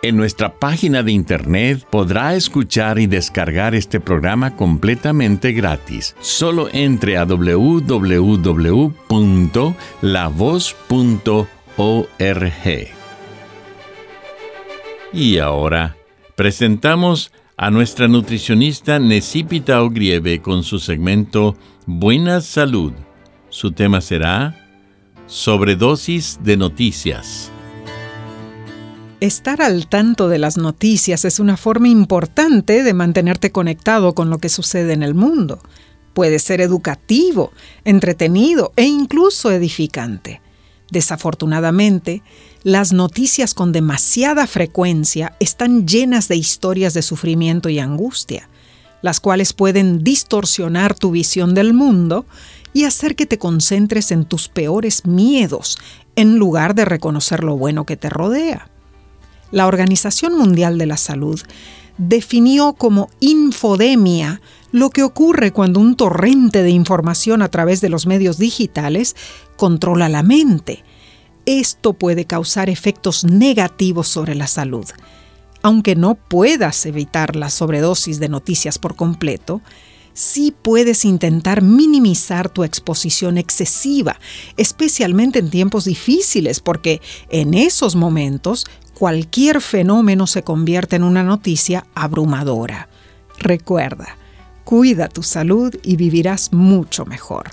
En nuestra página de internet podrá escuchar y descargar este programa completamente gratis. Solo entre a www.lavoz.org. Y ahora presentamos a nuestra nutricionista Necipita Ogrieve con su segmento Buena Salud. Su tema será Sobredosis de Noticias. Estar al tanto de las noticias es una forma importante de mantenerte conectado con lo que sucede en el mundo. Puede ser educativo, entretenido e incluso edificante. Desafortunadamente, las noticias con demasiada frecuencia están llenas de historias de sufrimiento y angustia, las cuales pueden distorsionar tu visión del mundo y hacer que te concentres en tus peores miedos en lugar de reconocer lo bueno que te rodea. La Organización Mundial de la Salud definió como infodemia lo que ocurre cuando un torrente de información a través de los medios digitales controla la mente. Esto puede causar efectos negativos sobre la salud. Aunque no puedas evitar la sobredosis de noticias por completo, sí puedes intentar minimizar tu exposición excesiva, especialmente en tiempos difíciles, porque en esos momentos cualquier fenómeno se convierte en una noticia abrumadora. Recuerda, cuida tu salud y vivirás mucho mejor.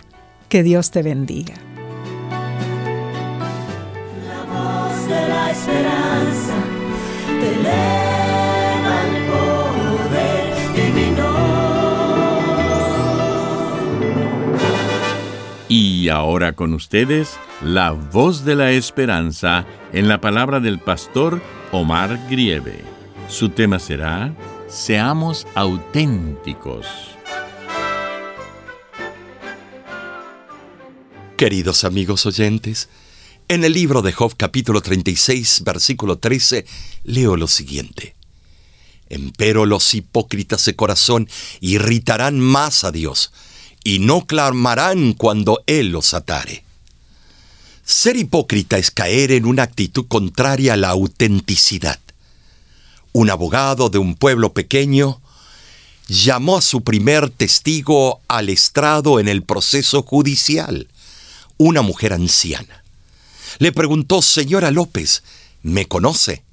Que Dios te bendiga. Y ahora con ustedes, la voz de la esperanza en la palabra del pastor Omar Grieve. Su tema será, Seamos auténticos. Queridos amigos oyentes, en el libro de Job capítulo 36, versículo 13, leo lo siguiente. Empero los hipócritas de corazón irritarán más a Dios, y no clamarán cuando Él los atare. Ser hipócrita es caer en una actitud contraria a la autenticidad. Un abogado de un pueblo pequeño llamó a su primer testigo al estrado en el proceso judicial, una mujer anciana. Le preguntó, señora López, ¿me conoce?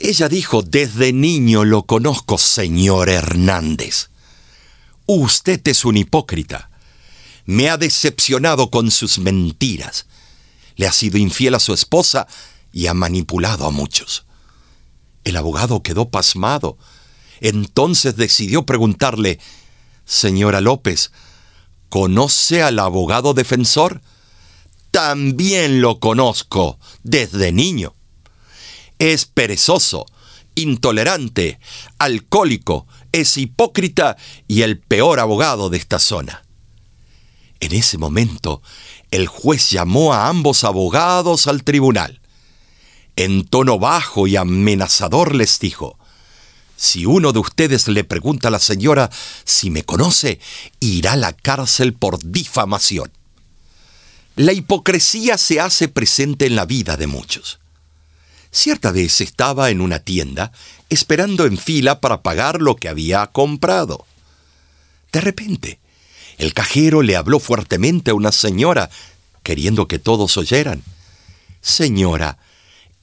Ella dijo, desde niño lo conozco, señor Hernández. Usted es un hipócrita. Me ha decepcionado con sus mentiras. Le ha sido infiel a su esposa y ha manipulado a muchos. El abogado quedó pasmado. Entonces decidió preguntarle, Señora López, ¿conoce al abogado defensor? También lo conozco desde niño. Es perezoso, intolerante, alcohólico, es hipócrita y el peor abogado de esta zona. En ese momento, el juez llamó a ambos abogados al tribunal. En tono bajo y amenazador les dijo, si uno de ustedes le pregunta a la señora si me conoce, irá a la cárcel por difamación. La hipocresía se hace presente en la vida de muchos. Cierta vez estaba en una tienda esperando en fila para pagar lo que había comprado. De repente, el cajero le habló fuertemente a una señora, queriendo que todos oyeran. Señora,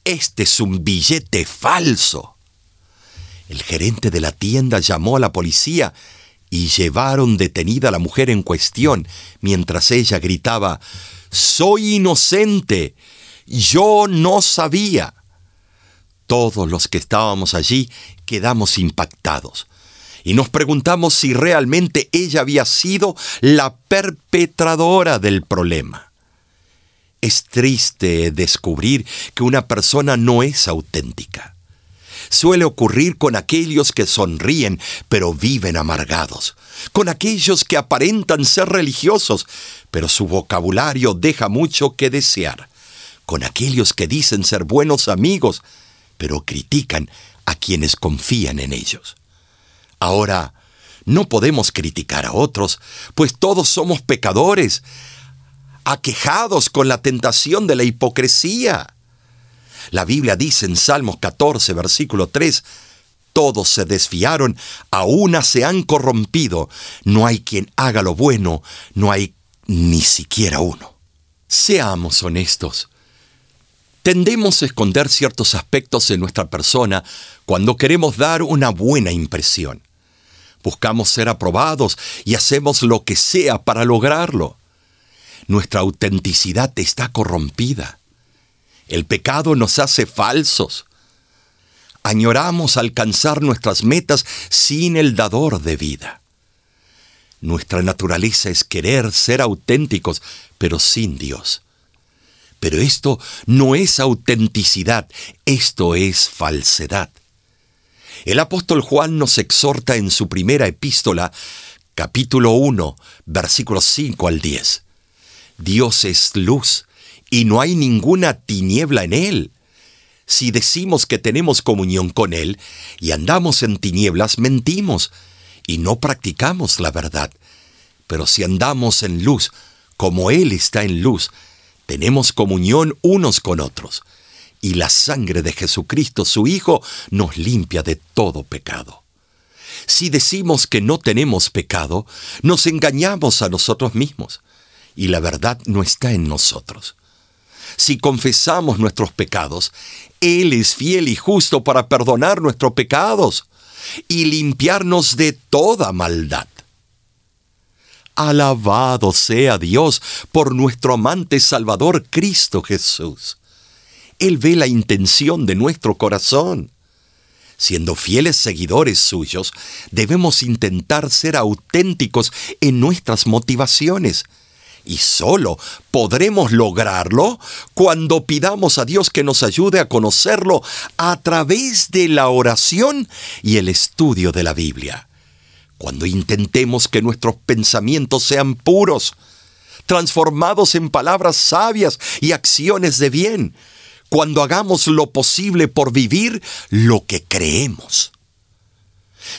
este es un billete falso. El gerente de la tienda llamó a la policía y llevaron detenida a la mujer en cuestión mientras ella gritaba, Soy inocente, yo no sabía. Todos los que estábamos allí quedamos impactados. Y nos preguntamos si realmente ella había sido la perpetradora del problema. Es triste descubrir que una persona no es auténtica. Suele ocurrir con aquellos que sonríen pero viven amargados, con aquellos que aparentan ser religiosos, pero su vocabulario deja mucho que desear, con aquellos que dicen ser buenos amigos, pero critican a quienes confían en ellos. Ahora, no podemos criticar a otros, pues todos somos pecadores, aquejados con la tentación de la hipocresía. La Biblia dice en Salmos 14, versículo 3, todos se desfiaron, a una se han corrompido, no hay quien haga lo bueno, no hay ni siquiera uno. Seamos honestos. Tendemos a esconder ciertos aspectos de nuestra persona cuando queremos dar una buena impresión. Buscamos ser aprobados y hacemos lo que sea para lograrlo. Nuestra autenticidad está corrompida. El pecado nos hace falsos. Añoramos alcanzar nuestras metas sin el dador de vida. Nuestra naturaleza es querer ser auténticos, pero sin Dios. Pero esto no es autenticidad, esto es falsedad. El apóstol Juan nos exhorta en su primera epístola, capítulo 1, versículos 5 al 10. Dios es luz y no hay ninguna tiniebla en Él. Si decimos que tenemos comunión con Él y andamos en tinieblas, mentimos y no practicamos la verdad. Pero si andamos en luz, como Él está en luz, tenemos comunión unos con otros. Y la sangre de Jesucristo, su Hijo, nos limpia de todo pecado. Si decimos que no tenemos pecado, nos engañamos a nosotros mismos, y la verdad no está en nosotros si confesamos nuestros pecados, Él es fiel y justo para perdonar nuestros pecados y limpiarnos de toda maldad. Alabado sea Dios por nuestro amante Salvador Cristo Jesús. Él ve la intención de nuestro corazón. Siendo fieles seguidores suyos, debemos intentar ser auténticos en nuestras motivaciones y solo podremos lograrlo cuando pidamos a Dios que nos ayude a conocerlo a través de la oración y el estudio de la Biblia. Cuando intentemos que nuestros pensamientos sean puros, transformados en palabras sabias y acciones de bien, cuando hagamos lo posible por vivir lo que creemos.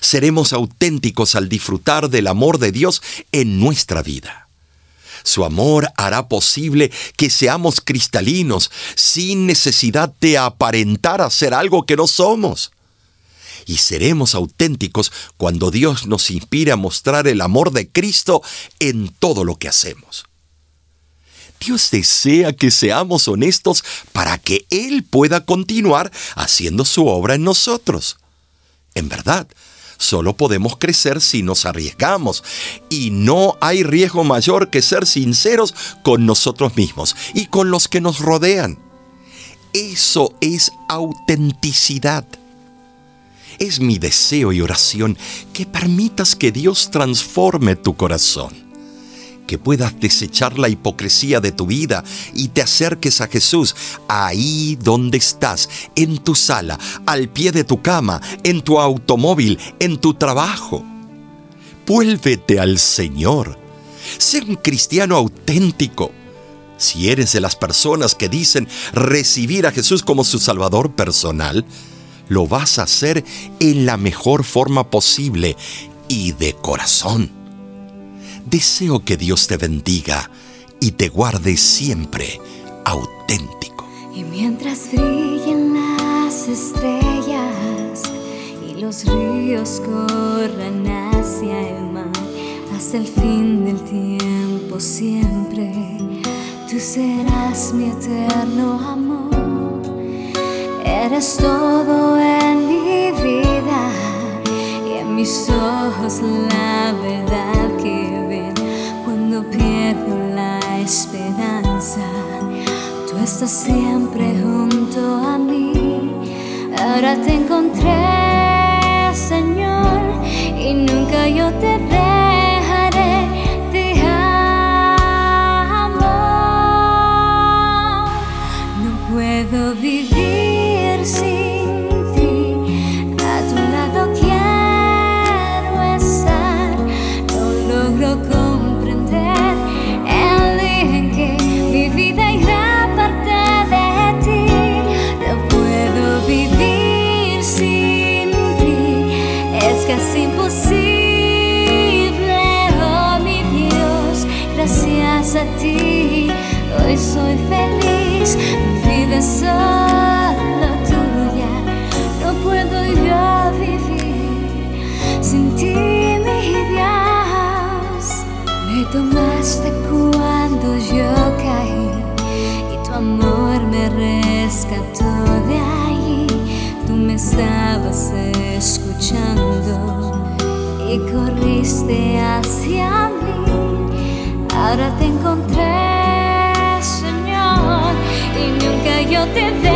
Seremos auténticos al disfrutar del amor de Dios en nuestra vida. Su amor hará posible que seamos cristalinos sin necesidad de aparentar hacer algo que no somos. Y seremos auténticos cuando Dios nos inspire a mostrar el amor de Cristo en todo lo que hacemos. Dios desea que seamos honestos para que Él pueda continuar haciendo su obra en nosotros. En verdad, Solo podemos crecer si nos arriesgamos. Y no hay riesgo mayor que ser sinceros con nosotros mismos y con los que nos rodean. Eso es autenticidad. Es mi deseo y oración que permitas que Dios transforme tu corazón que puedas desechar la hipocresía de tu vida y te acerques a Jesús ahí donde estás, en tu sala, al pie de tu cama, en tu automóvil, en tu trabajo. Vuélvete al Señor. Sé un cristiano auténtico. Si eres de las personas que dicen recibir a Jesús como su Salvador personal, lo vas a hacer en la mejor forma posible y de corazón. Deseo que Dios te bendiga y te guarde siempre auténtico. Y mientras brillen las estrellas y los ríos corran hacia el mar, hasta el fin del tiempo siempre, tú serás mi eterno amor. Eres todo en mi vida y en mi mis ojos la verdad que ven cuando pierdo la esperanza. Tú estás siempre junto a mí. Ahora te encontré, Señor, Es imposible, oh mi Dios. Gracias a ti hoy soy feliz. Mi vida es solo tuya. No puedo yo vivir sin ti, mi Dios. Me tomaste cuando yo caí y tu amor me rescató corriste hacia mí. Ahora te encontré, Señor, y nunca yo te dejaré.